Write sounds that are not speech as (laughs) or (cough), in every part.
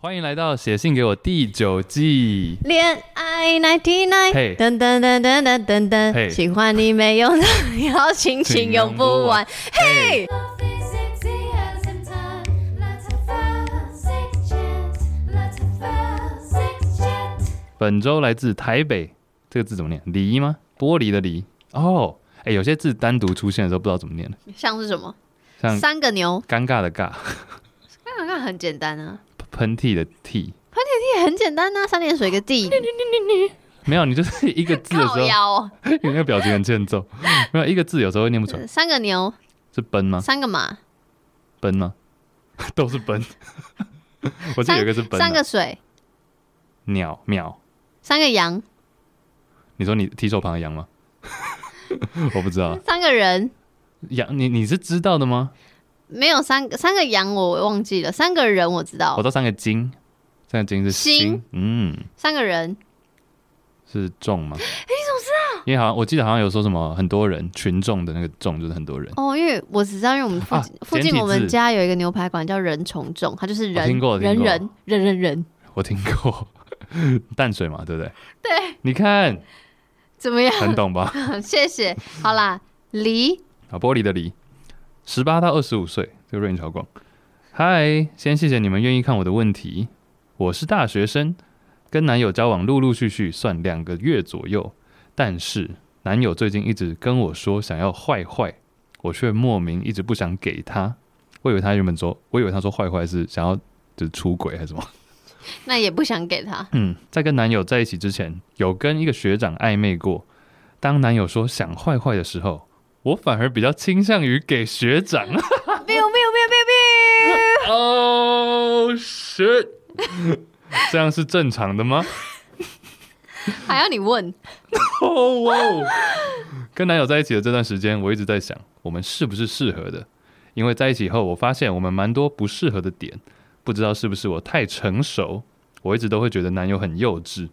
欢迎来到写信给我第九季。恋爱 ninety nine，噔噔噔噔噔噔噔，喜欢你没用的邀请，(laughs) 请用不完。嘿，本周来自台北，这个字怎么念？梨吗？玻璃的梨。哦，哎，有些字单独出现的时候不知道怎么念。像是什么？像三个牛。尴尬的尬。(laughs) 尴尬很简单啊。喷嚏的嚏，喷嚏嚏很简单呐、啊，三点水一个地。没有，你就是一个字的时候，腰你那个表情很欠揍。没有一个字，有时候会念不出来。三个牛是奔吗？三个马，奔吗？(laughs) 都是奔。(laughs) 我记得有一个是奔、啊。三个水，鸟鸟。三个羊，你说你提手旁的羊吗？(laughs) 我不知道。三个人，羊，你你是知道的吗？没有三个三个羊，我忘记了。三个人我知道，我知道三个金，三个金是心，心嗯，三个人是众吗？哎，你怎么知道？因为好像我记得好像有说什么很多人群众的那个众就是很多人哦。因为我只知道，因为我们附近、啊、附近我们家有一个牛排馆叫人从众，它就是人人人人人人，我听过 (laughs) 淡水嘛，对不对？对，你看怎么样？很懂吧？(laughs) 谢谢。好啦，梨啊，玻璃的梨。十八到二十五岁，这个 range 超广。嗨，先谢谢你们愿意看我的问题。我是大学生，跟男友交往陆陆续续算两个月左右，但是男友最近一直跟我说想要坏坏，我却莫名一直不想给他。我以为他原本说，我以为他说坏坏是想要就是出轨还是什么？那也不想给他。嗯，在跟男友在一起之前，有跟一个学长暧昧过。当男友说想坏坏的时候。我反而比较倾向于给学长。没有没有没有没有没有。哦，shit，这样是正常的吗？还要你问？哦哇！跟男友在一起的这段时间，我一直在想，我们是不是适合的？因为在一起后，我发现我们蛮多不适合的点。不知道是不是我太成熟，我一直都会觉得男友很幼稚。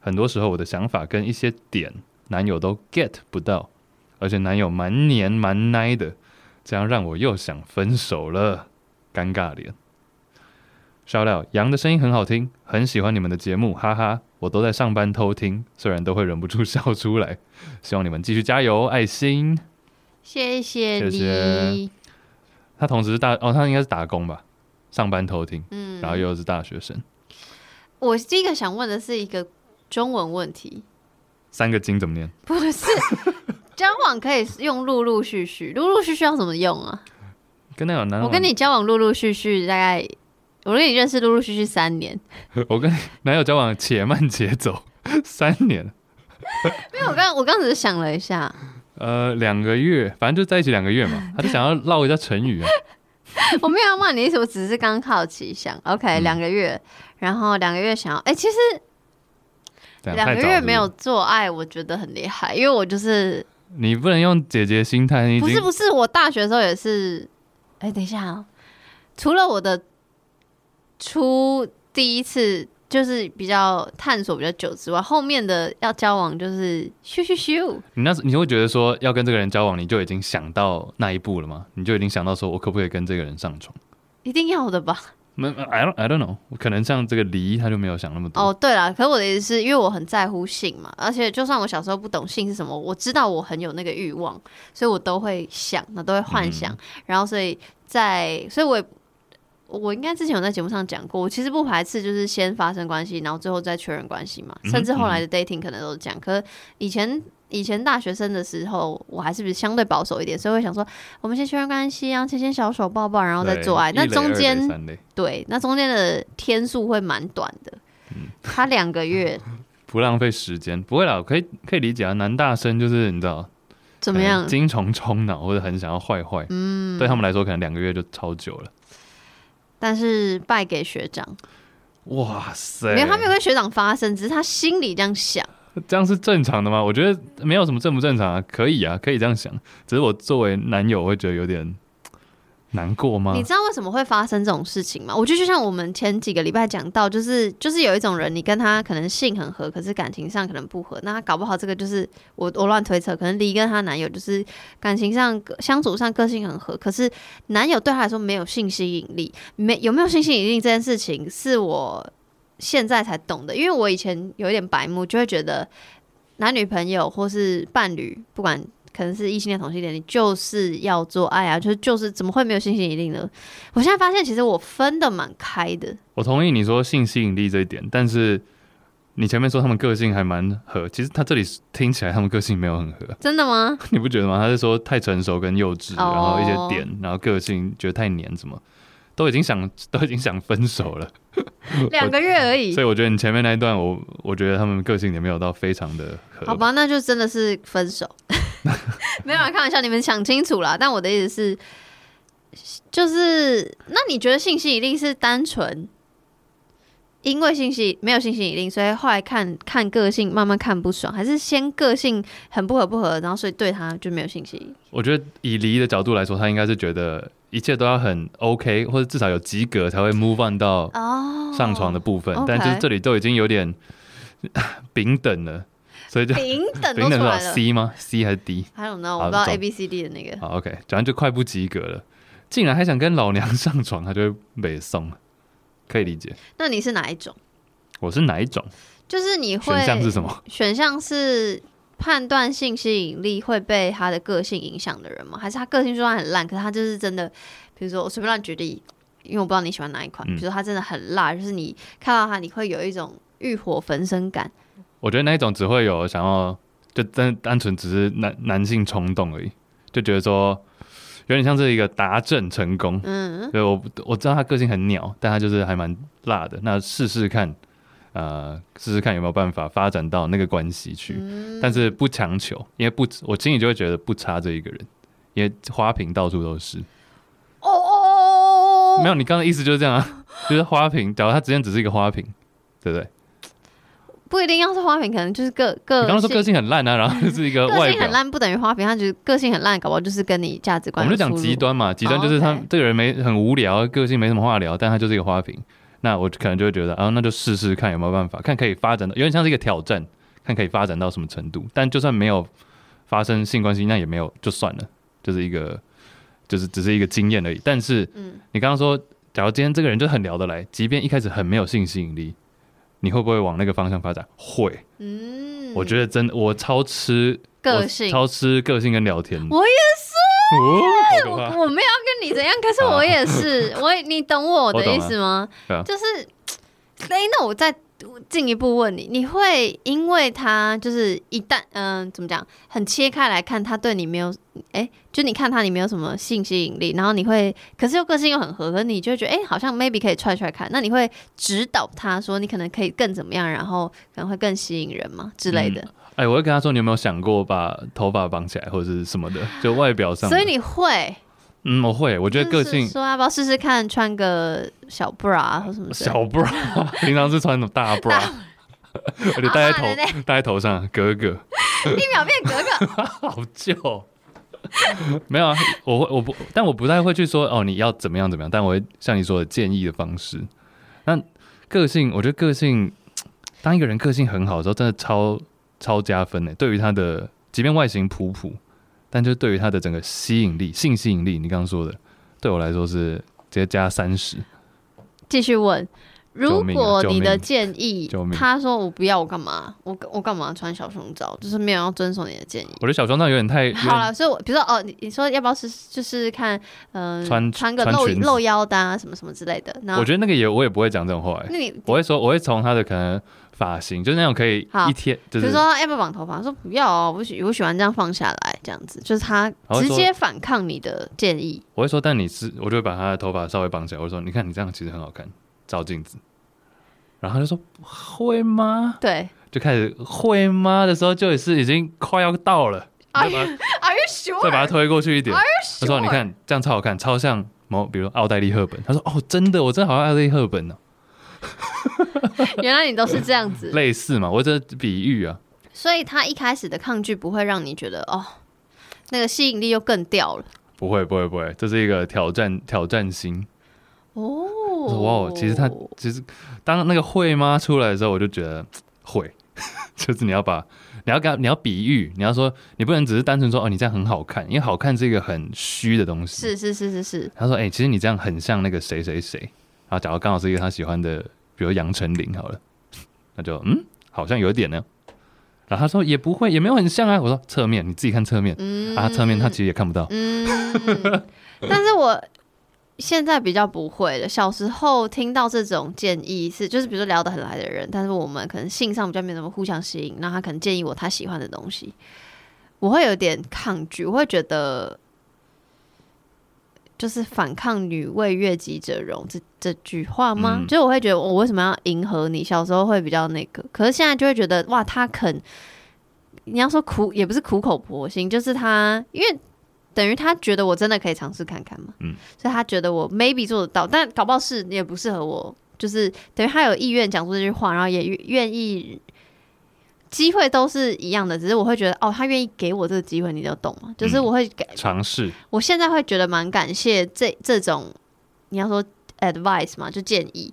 很多时候，我的想法跟一些点，男友都 get 不到。而且男友蛮黏蛮奶的，这样让我又想分手了，尴尬脸。笑料，羊的声音很好听，很喜欢你们的节目，哈哈，我都在上班偷听，虽然都会忍不住笑出来。希望你们继续加油，爱心。谢谢你。谢谢。他同时是大哦，他应该是打工吧，上班偷听，嗯，然后又是大学生。我第一个想问的是一个中文问题，三个金怎么念？不是。交往可以用陆陆续续，陆陆续续要怎么用啊？跟那有男，我跟你交往陆陆续续，大概我跟你认识陆陆续续三年。(laughs) 我跟男友交往且慢且走 (laughs) 三年。没有我刚我刚只是想了一下，呃，两个月，反正就在一起两个月嘛。(laughs) 他就想要唠一下成语啊。我没有要骂你意思，我只是刚好奇想。OK，两、嗯、个月，然后两个月想要，哎、欸，其实两个月没有做爱，我觉得很厉害，因为我就是。你不能用姐姐心态。不是不是，我大学的时候也是。哎、欸，等一下啊、喔，除了我的初第一次就是比较探索比较久之外，后面的要交往就是咻咻咻。你那时你会觉得说要跟这个人交往，你就已经想到那一步了吗？你就已经想到说我可不可以跟这个人上床？一定要的吧。I don't, I don't know，可能像这个梨，他就没有想那么多。哦，对了，可是我的意思是因为我很在乎性嘛，而且就算我小时候不懂性是什么，我知道我很有那个欲望，所以我都会想，那都会幻想，嗯、然后所以在，所以我也我应该之前有在节目上讲过，我其实不排斥就是先发生关系，然后最后再确认关系嘛，甚至后来的 dating 可能都是这样，嗯、可是以前。以前大学生的时候，我还是比相对保守一点，所以会想说，我们先确认关系啊，牵牵小手、抱抱，然后再做爱。那中间，对，那中间的天数会蛮短的。嗯，他两个月，(laughs) 不浪费时间，不会啦，可以可以理解啊。男大生就是你知道怎么样，精虫冲脑或者很想要坏坏，嗯，对他们来说可能两个月就超久了。但是败给学长，哇塞，没有，他没有跟学长发生，只是他心里这样想。这样是正常的吗？我觉得没有什么正不正常啊，可以啊，可以这样想。只是我作为男友，我会觉得有点难过吗？你知道为什么会发生这种事情吗？我觉得就像我们前几个礼拜讲到，就是就是有一种人，你跟他可能性很合，可是感情上可能不合，那他搞不好这个就是我我乱推测，可能离跟她男友就是感情上相处上个性很合，可是男友对他来说没有性吸引力，没有没有性吸引力这件事情是我现在才懂的，因为我以前有一点白目，就会觉得男女朋友或是伴侣不管。可能是异性恋、同性恋，你就是要做爱啊，就是就是怎么会没有性吸引力呢？我现在发现，其实我分的蛮开的。我同意你说性吸引力这一点，但是你前面说他们个性还蛮合，其实他这里听起来他们个性没有很合。真的吗？(laughs) 你不觉得吗？他是说太成熟跟幼稚，然后一些点，然后个性觉得太黏，怎么都已经想都已经想分手了，(laughs) 两个月而已。所以我觉得你前面那一段，我我觉得他们个性也没有到非常的合。好吧，那就真的是分手。(laughs) 没有开玩笑，你们想清楚啦。但我的意思是，就是那你觉得信息一定是单纯因为信息没有信息引力，所以后来看看个性慢慢看不爽，还是先个性很不合不合，然后所以对他就没有信息？我觉得以离的角度来说，他应该是觉得一切都要很 OK，或者至少有及格才会 move on 到上床的部分。Oh. 但就是这里都已经有点 (laughs) 平等了。所以就平等都 (laughs) 出来了，C 吗？C 还是 D？还有呢，我不知道 A B C D 的那个。好，OK，反正就快不及格了，竟然还想跟老娘上床，他就会被送了，可以理解。那你是哪一种？我是哪一种？就是你会选项是什么？选项是判断性吸引力会被他的个性影响的人吗？还是他个性虽然很烂，可是他就是真的？比如说我随便乱举例，因为我不知道你喜欢哪一款。嗯、比如说他真的很辣，就是你看到他，你会有一种欲火焚身感。我觉得那一种只会有想要，就单单纯只是男男性冲动而已，就觉得说有点像是一个达阵成功。嗯，对，我我知道他个性很鸟，但他就是还蛮辣的。那试试看，呃，试试看有没有办法发展到那个关系去，嗯、但是不强求，因为不，我心里就会觉得不差这一个人，因为花瓶到处都是。哦哦哦哦，没有，你刚刚的意思就是这样啊，就是花瓶，假如他之前只是一个花瓶，对不对？不一定要是花瓶，可能就是个个。你刚刚说个性很烂啊，然后 (laughs) 就是一个外。个性很烂不等于花瓶，他觉得个性很烂，搞不好就是跟你价值观。我们就讲极端嘛，极端就是他这个人没很无聊，个性没什么话聊，但他就是一个花瓶。那我可能就会觉得啊，那就试试看有没有办法，看可以发展到，有点像是一个挑战，看可以发展到什么程度。但就算没有发生性关系，那也没有就算了，就是一个就是只是一个经验而已。但是，嗯，你刚刚说，假如今天这个人就很聊得来，即便一开始很没有性吸引力。你会不会往那个方向发展？会，嗯，我觉得真的，我超吃个性，超吃个性跟聊天。我也是，哦、我我没有要跟你怎样，可是我也是，(laughs) 我你懂我的意思吗？就是，(tsk) 哎，那我再进一步问你，你会因为他就是一旦嗯、呃，怎么讲，很切开来看，他对你没有。哎、欸，就你看他，你没有什么性吸引力，然后你会，可是又个性又很合，可是你就会觉得，哎、欸，好像 maybe 可以踹踹看。那你会指导他说，你可能可以更怎么样，然后可能会更吸引人吗之类的？哎、嗯欸，我会跟他说，你有没有想过把头发绑起来，或者是什么的，就外表上。所以你会？嗯，我会。我觉得个性说要不要试试看穿个小 bra 或什么？小 bra，(laughs) 平常是穿那种大 bra，(laughs) 而且戴在头，戴在头上，格格，(laughs) 一秒变格格，好旧。没有啊，我会我不，但我不太会去说哦，你要怎么样怎么样，但我会像你说的建议的方式。那个性，我觉得个性，当一个人个性很好的时候，真的超超加分呢。对于他的，即便外形普普，但就对于他的整个吸引力、性吸引力，你刚刚说的，对我来说是直接加三十。继续问。如果你的建议，他说我不要，我干嘛？我我干嘛穿小胸罩？就是没有要遵守你的建议。我觉得小胸罩有点太好了，所以我比如说哦，你你说要不要试就是看，嗯、呃，穿穿个露露腰的啊，什么什么之类的。那我觉得那个也我也不会讲这种话、欸。那你我会说我会从他的可能发型，就是那种可以一天，就是、比如说要不要绑头发？说不要哦，我喜我喜欢这样放下来，这样子就是他直接反抗你的建议。我会说，但你是我就会把他的头发稍微绑起来。我说，你看你这样其实很好看，照镜子。然后他就说会吗？对，就开始会吗的时候，就也是已经快要到了。Are you, are you sure? 再把它推过去一点。Are you sure? 他说：“你看这样超好看，超像某，比如奥黛丽·赫本。”他说：“哦，真的，我真的好像奥黛丽·赫本呢。(laughs) ”原来你都是这样子，(laughs) 类似嘛？我这比喻啊。所以他一开始的抗拒不会让你觉得哦，那个吸引力又更掉了。不会不会不会，这是一个挑战挑战心。哦，哇，其实他其实当那个会吗出来的时候，我就觉得会，(laughs) 就是你要把你要跟你要比喻，你要说你不能只是单纯说哦，你这样很好看，因为好看是一个很虚的东西。是是是是是。他说哎、欸，其实你这样很像那个谁谁谁，然后假如刚好是一个他喜欢的，比如杨丞琳好了，(laughs) 那就嗯，好像有点呢。然后他说也不会，也没有很像啊。我说侧面，你自己看侧面，嗯、啊，侧面他其实也看不到。嗯，(laughs) 但是我现在比较不会了。小时候听到这种建议是，就是比如说聊得很来的人，但是我们可能性上比较没怎么互相吸引，那他可能建议我他喜欢的东西，我会有点抗拒，我会觉得就是反抗“女为悦己者容”这这句话吗？嗯、就是我会觉得我为什么要迎合你？小时候会比较那个，可是现在就会觉得哇，他肯。你要说苦也不是苦口婆心，就是他，因为等于他觉得我真的可以尝试看看嘛，嗯，所以他觉得我 maybe 做得到，但搞不好是也不适合我，就是等于他有意愿讲出这句话，然后也愿意，机会都是一样的，只是我会觉得哦，他愿意给我这个机会，你就懂吗？就是我会给尝试，我现在会觉得蛮感谢这这种你要说 advice 嘛，就建议，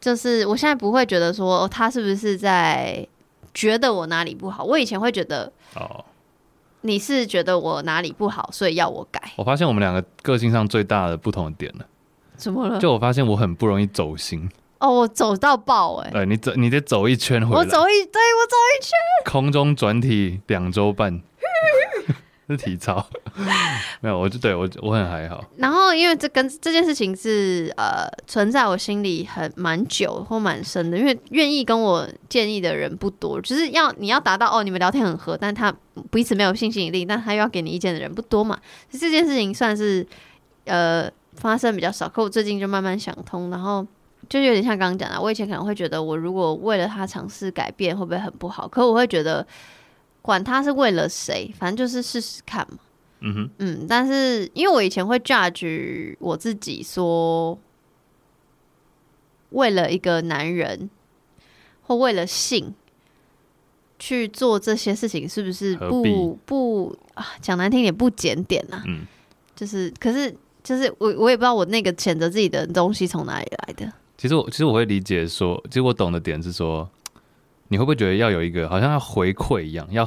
就是我现在不会觉得说他是不是在。觉得我哪里不好？我以前会觉得哦，你是觉得我哪里不好，所以要我改。我发现我们两个个性上最大的不同的点了，怎么了？就我发现我很不容易走心哦，我走到爆哎、欸！对，你走，你得走一圈回来。我走一，对我走一圈，空中转体两周半。是体操，(laughs) 没有，我就对我我很还好。然后因为这跟这件事情是呃存在我心里很蛮久或蛮深的，因为愿意跟我建议的人不多，就是要你要达到哦，你们聊天很合，但他彼此没有性吸引力，但他又要给你意见的人不多嘛。这件事情算是呃发生比较少，可我最近就慢慢想通，然后就有点像刚刚讲的，我以前可能会觉得我如果为了他尝试改变会不会很不好，可我会觉得。管他是为了谁，反正就是试试看嘛。嗯哼，嗯，但是因为我以前会 judge 我自己说，为了一个男人或为了性去做这些事情，是不是不不啊？讲难听点，不检点呐。嗯，就是，可是，就是我我也不知道我那个谴责自己的东西从哪里来的。其实我其实我会理解说，其实我懂的点是说。你会不会觉得要有一个好像要回馈一样？要，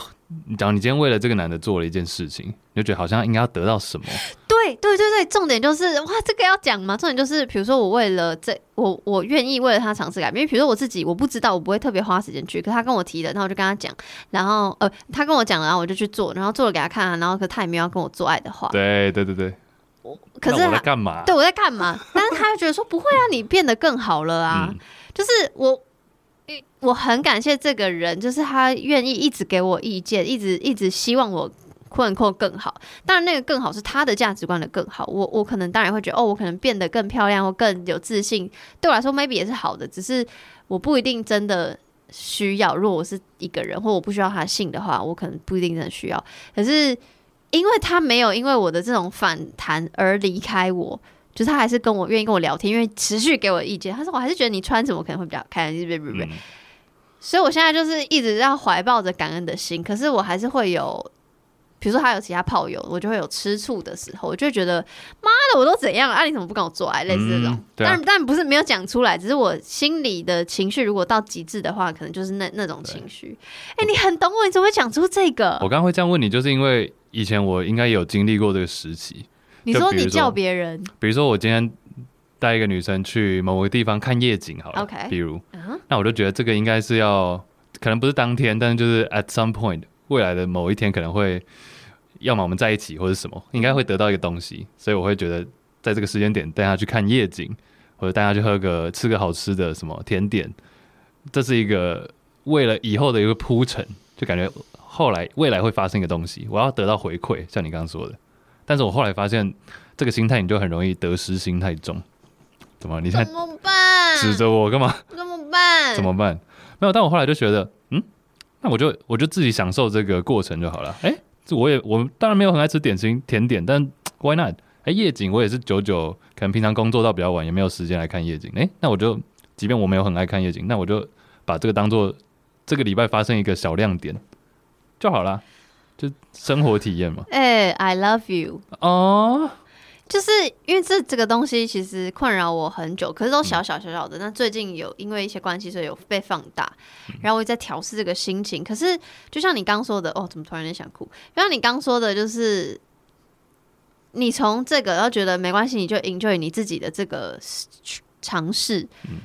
假如你今天为了这个男的做了一件事情，你就觉得好像应该要得到什么？对对对对，重点就是哇，这个要讲吗？重点就是，比如说我为了这，我我愿意为了他尝试改变。比如说我自己，我不知道，我不会特别花时间去。可他跟我提的，然后我就跟他讲，然后呃，他跟我讲了，然后我就去做，然后做了给他看，然后可他也没有要跟我做爱的话。对对对对。我可是我在干嘛？对，我在干嘛？但是他就觉得说不会啊，你变得更好了啊，就是我。我很感谢这个人，就是他愿意一直给我意见，一直一直希望我困困更好。当然，那个更好是他的价值观的更好。我我可能当然会觉得，哦，我可能变得更漂亮或更有自信，对我来说 maybe 也是好的。只是我不一定真的需要。如果我是一个人，或我不需要他信的话，我可能不一定真的需要。可是因为他没有因为我的这种反弹而离开我。就是他还是跟我愿意跟我聊天，因为持续给我意见。他说：“我还是觉得你穿什么可能会比较好看，对不对？”所以，我现在就是一直要怀抱着感恩的心。可是，我还是会有，比如说他有其他炮友，我就会有吃醋的时候。我就会觉得，妈的，我都怎样了，啊，你怎么不跟我做爱？类似这种。嗯、但但不是没有讲出来，只是我心里的情绪，如果到极致的话，可能就是那那种情绪。哎，欸，你很懂我，你怎么会讲出这个？我刚刚会这样问你，就是因为以前我应该有经历过这个时期。你说你叫别人，比如说我今天带一个女生去某个地方看夜景，好了，OK，比如，uh huh. 那我就觉得这个应该是要，可能不是当天，但是就是 at some point 未来的某一天可能会，要么我们在一起或者什么，应该会得到一个东西，所以我会觉得在这个时间点带她去看夜景，或者带她去喝个吃个好吃的什么甜点，这是一个为了以后的一个铺陈，就感觉后来未来会发生一个东西，我要得到回馈，像你刚刚说的。但是我后来发现，这个心态你就很容易得失心太重。怎么？你在怎么办？指着我干嘛？怎么办？怎么办？没有。但我后来就觉得，嗯，那我就我就自己享受这个过程就好了。哎，这我也我当然没有很爱吃点心甜点，但 why not？哎，夜景我也是久久，可能平常工作到比较晚，也没有时间来看夜景。哎，那我就即便我没有很爱看夜景，那我就把这个当做这个礼拜发生一个小亮点就好了。就生活体验嘛。哎、欸、，I love you。哦，就是因为这这个东西其实困扰我很久，可是都小小小小的。那、嗯、最近有因为一些关系，所以有被放大，然后我也在调试这个心情。可是就像你刚说的，哦，怎么突然间想哭？就像你刚说的，就是你从这个然后觉得没关系，你就 enjoy 你自己的这个尝试。嗯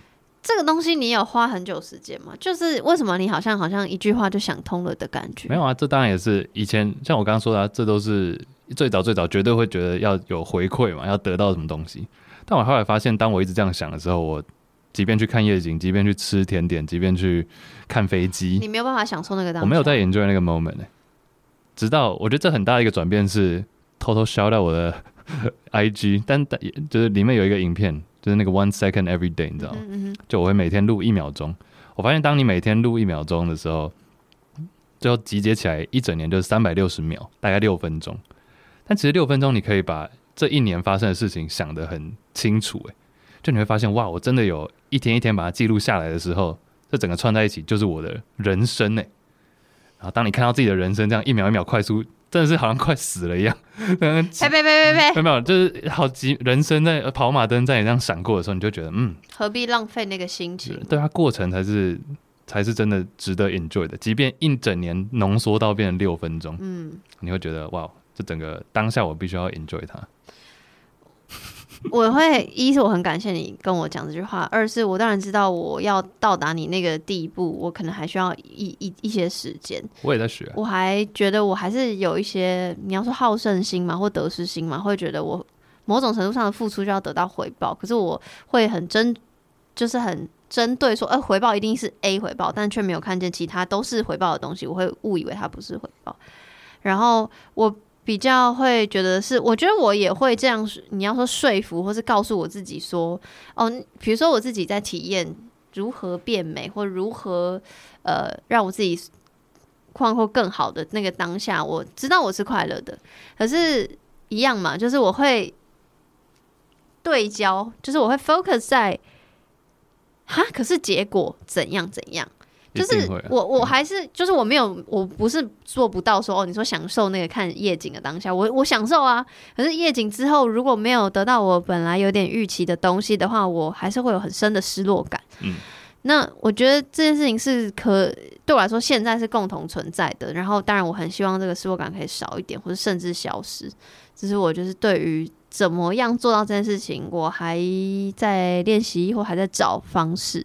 这个东西你有花很久时间吗？就是为什么你好像好像一句话就想通了的感觉？没有啊，这当然也是以前像我刚刚说的、啊，这都是最早最早绝对会觉得要有回馈嘛，要得到什么东西。但我后来发现，当我一直这样想的时候，我即便去看夜景，即便去吃甜点，即便去看飞机，你没有办法享受那个当。我没有在 enjoy 那个 moment 呢、欸。直到我觉得这很大的一个转变是偷偷 shout 到我的 (laughs) IG，但但就是里面有一个影片。就是那个 one second every day，你知道吗？嗯嗯，就我会每天录一秒钟。我发现，当你每天录一秒钟的时候，最后集结起来一整年就是三百六十秒，大概六分钟。但其实六分钟你可以把这一年发生的事情想得很清楚，诶，就你会发现，哇，我真的有一天一天把它记录下来的时候，这整个串在一起就是我的人生，诶。然后当你看到自己的人生这样一秒一秒快速。真的是好像快死了一样，(laughs) 呸呸呸呸呸！没有，就是好几人生在跑马灯在你这样闪过的时候，你就觉得嗯，何必浪费那个心情？对，它过程才是才是真的值得 enjoy 的，即便一整年浓缩到变成六分钟，嗯，你会觉得哇，这整个当下我必须要 enjoy 它。我会一是我很感谢你跟我讲这句话，二是我当然知道我要到达你那个地步，我可能还需要一一一些时间。我也在学，我还觉得我还是有一些你要说好胜心嘛，或得失心嘛，会觉得我某种程度上的付出就要得到回报。可是我会很针，就是很针对说，呃，回报一定是 A 回报，但却没有看见其他都是回报的东西，我会误以为它不是回报。然后我。比较会觉得是，我觉得我也会这样。你要说说服，或是告诉我自己说，哦，比如说我自己在体验如何变美，或如何呃让我自己况或更好的那个当下，我知道我是快乐的。可是，一样嘛，就是我会对焦，就是我会 focus 在，哈，可是结果怎样怎样。就是我，我还是就是我没有，我不是做不到说哦，你说享受那个看夜景的当下，我我享受啊。可是夜景之后如果没有得到我本来有点预期的东西的话，我还是会有很深的失落感。嗯，那我觉得这件事情是可对我来说现在是共同存在的。然后当然我很希望这个失落感可以少一点，或者甚至消失。只是我就是对于怎么样做到这件事情，我还在练习或还在找方式。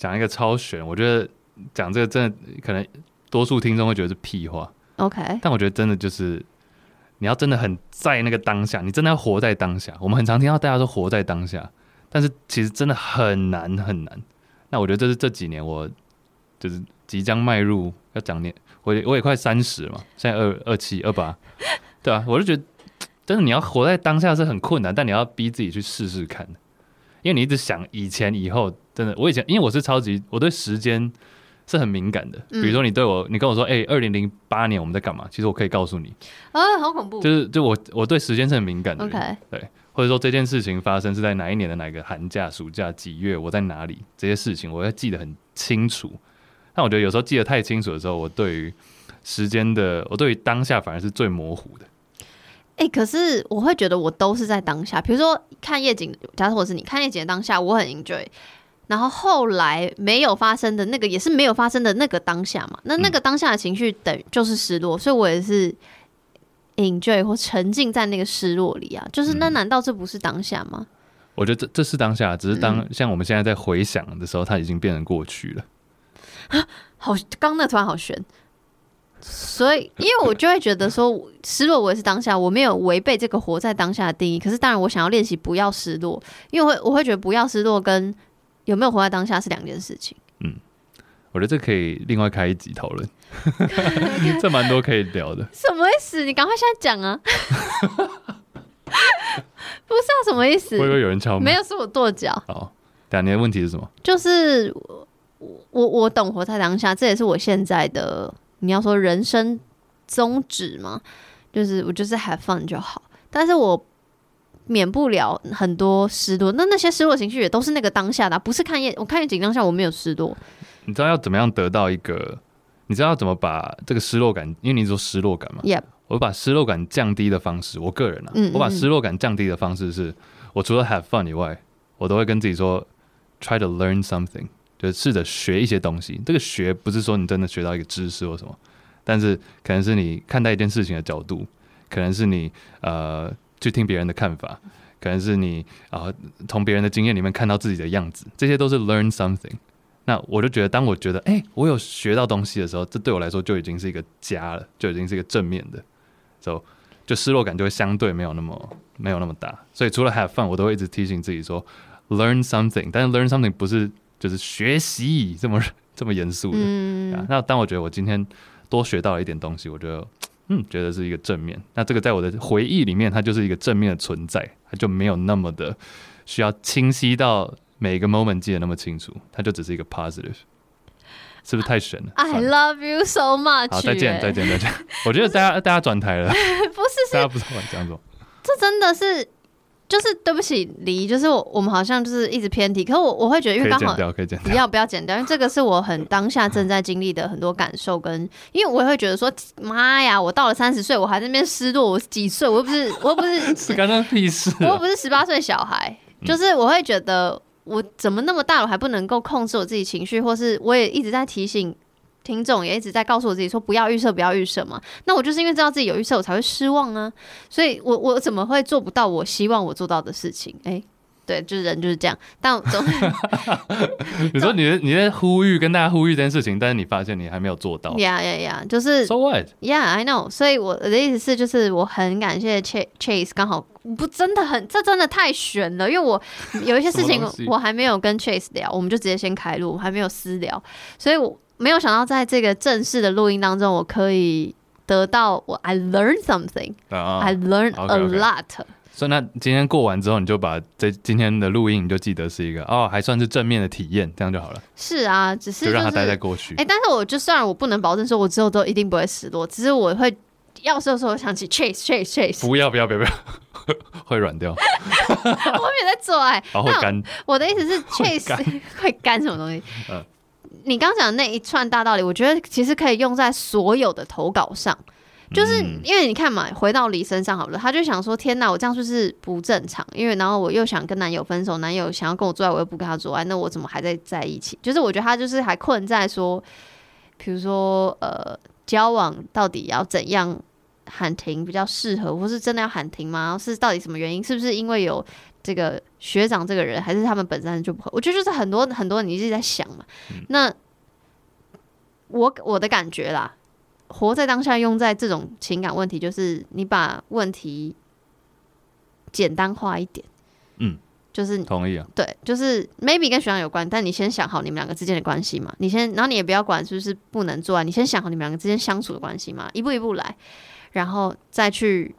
讲一个超玄，我觉得讲这个真的可能多数听众会觉得是屁话。OK，但我觉得真的就是你要真的很在那个当下，你真的要活在当下。我们很常听到大家说活在当下，但是其实真的很难很难。那我觉得这是这几年我就是即将迈入要讲年，我也我也快三十嘛，现在二二七二八，对啊，我就觉得真的你要活在当下是很困难，但你要逼自己去试试看。因为你一直想以前以后，真的，我以前因为我是超级，我对时间是很敏感的。比如说你对我，你跟我说，哎、欸，二零零八年我们在干嘛？其实我可以告诉你，啊，好恐怖！就是就我我对时间是很敏感的。OK，对，或者说这件事情发生是在哪一年的哪个寒假、暑假几月，我在哪里，这些事情我要记得很清楚。但我觉得有时候记得太清楚的时候，我对于时间的，我对于当下反而是最模糊的。哎、欸，可是我会觉得我都是在当下。比如说看夜景，假设我是你看夜景的当下，我很 enjoy。然后后来没有发生的那个，也是没有发生的那个当下嘛。那那个当下的情绪等于就是失落，所以我也是 enjoy 或沉浸在那个失落里啊。就是那难道这不是当下吗？我觉得这这是当下，只是当像我们现在在回想的时候，它已经变成过去了。啊，好，刚那突然好玄。所以，因为我就会觉得说，失落我也是当下，我没有违背这个活在当下的定义。可是，当然，我想要练习不要失落，因为我会我会觉得不要失落跟有没有活在当下是两件事情。嗯，我觉得这可以另外开一集讨论，这蛮多可以聊的。什么意思？你赶快现在讲啊！(laughs) 不是啊，什么意思？会不会有人敲门？没有，是我跺脚。好，两年的问题是什么？就是我我懂活在当下，这也是我现在的。你要说人生宗旨吗？就是我就是 have fun 就好，但是我免不了很多失落。那那些失落情绪也都是那个当下的啊，不是看夜我看夜景当下我没有失落。你知道要怎么样得到一个你知道要怎么把这个失落感，因为你说失落感嘛，Yep. 我把失落感降低的方式，我个人啊，嗯嗯我把失落感降低的方式是，我除了 have fun 以外，我都会跟自己说，try to learn something，就试着学一些东西。这个学不是说你真的学到一个知识或什么，但是可能是你看待一件事情的角度，可能是你呃去听别人的看法。可能是你啊，从别人的经验里面看到自己的样子，这些都是 learn something。那我就觉得，当我觉得哎、我有学到东西的时候，这对我来说就已经是一个加了，就已经是一个正面的，So 就失落感就会相对没有那么没有那么大。所以除了 have fun，我都会一直提醒自己说 learn something。但是 learn something 不是就是学习这么 (laughs) 这么严肃的。嗯。那当我觉得我今天多学到了一点东西，我觉得。嗯，觉得是一个正面。那这个在我的回忆里面，它就是一个正面的存在，它就没有那么的需要清晰到每一个 moment 记得那么清楚，它就只是一个 positive，是不是太神了？I love you so much。好，再见，再见，再见。我觉得大家 (laughs) 大家转台了，(laughs) 不是，大家不知道我讲什么。这真的是。就是对不起，离，就是我，我们好像就是一直偏题。可是我我会觉得，因为刚好不要不要剪掉，因为这个是我很当下正在经历的很多感受，跟因为我也会觉得说，妈呀，我到了三十岁，我还在那边失落，我几岁？我又不是，我又不是，(laughs) 是干那屁事？我又不是十八岁小孩，就是我会觉得，我怎么那么大了，我还不能够控制我自己情绪，或是我也一直在提醒。听众也一直在告诉我自己说不要预设，不要预设嘛。那我就是因为知道自己有预设，我才会失望啊。所以我我怎么会做不到我希望我做到的事情？哎、欸，对，就是人就是这样。但我总 (laughs) (laughs) 你说你在你在呼吁跟大家呼吁这件事情，但是你发现你还没有做到。呀呀呀，就是 So what？Yeah，I know。所以我的意思是，就是我很感谢 Chase，刚好不真的很，这真的太悬了。因为我有一些事情我还没有跟 Chase 聊，我们就直接先开录，还没有私聊，所以我。没有想到，在这个正式的录音当中，我可以得到我 I learned something，I learned a lot。所以那今天过完之后，你就把这今天的录音，你就记得是一个哦，还算是正面的体验，这样就好了。是啊，只是、就是、就让它待在过去。哎，但是我就算我不能保证说我之后都一定不会失落，只是我会要是的时候想起 Chase Chase Chase，不要不要不要不要，(laughs) 会软掉。(laughs) 我没有在做爱，然后会干。我的意思是 Chase (laughs) 会干什么东西？嗯。你刚讲的那一串大道理，我觉得其实可以用在所有的投稿上，就是因为你看嘛，回到李身上好了，他就想说：天哪，我这样是不是不正常？因为然后我又想跟男友分手，男友想要跟我做爱，我又不跟他做爱，那我怎么还在在一起？就是我觉得他就是还困在说，比如说呃，交往到底要怎样喊停比较适合，或是真的要喊停吗？是到底什么原因？是不是因为有？这个学长这个人，还是他们本身就不合。我觉得就是很多很多，你一直在想嘛。嗯、那我我的感觉啦，活在当下，用在这种情感问题，就是你把问题简单化一点。嗯，就是同意啊。对，就是 maybe 跟学长有关，但你先想好你们两个之间的关系嘛。你先，然后你也不要管是不是不能做啊，你先想好你们两个之间相处的关系嘛，一步一步来，然后再去。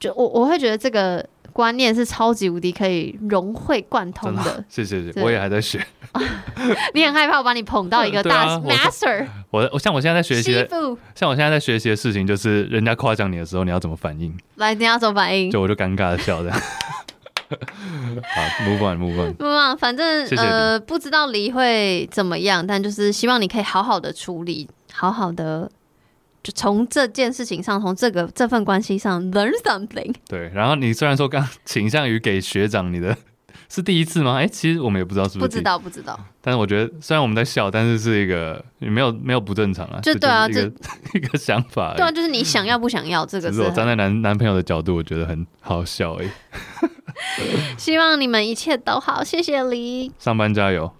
就我我会觉得这个。观念是超级无敌可以融会贯通的，的。(laughs) 谢谢谢，我也还在学。(laughs) 你很害怕我把你捧到一个大 (laughs) master？我我像我现在在学习，像我现在在学习的事情，就是人家夸奖你的时候，你要怎么反应？来，你要怎么反应？就我就尴尬的笑这样。好，move on，move on，move on。反正呃，不知道离会怎么样，但就是希望你可以好好的处理，好好的。就从这件事情上，从这个这份关系上 learn something。对，然后你虽然说刚倾向于给学长你的是第一次吗？哎，其实我们也不知道是不是。不知道，不知道。但是我觉得，虽然我们在笑，但是是一个没有没有不正常啊。就对啊，一个 (laughs) 一个想法。对啊，就是你想要不想要这个是。是我站在男男朋友的角度，我觉得很好笑哎。(laughs) 希望你们一切都好，谢谢李。上班加油。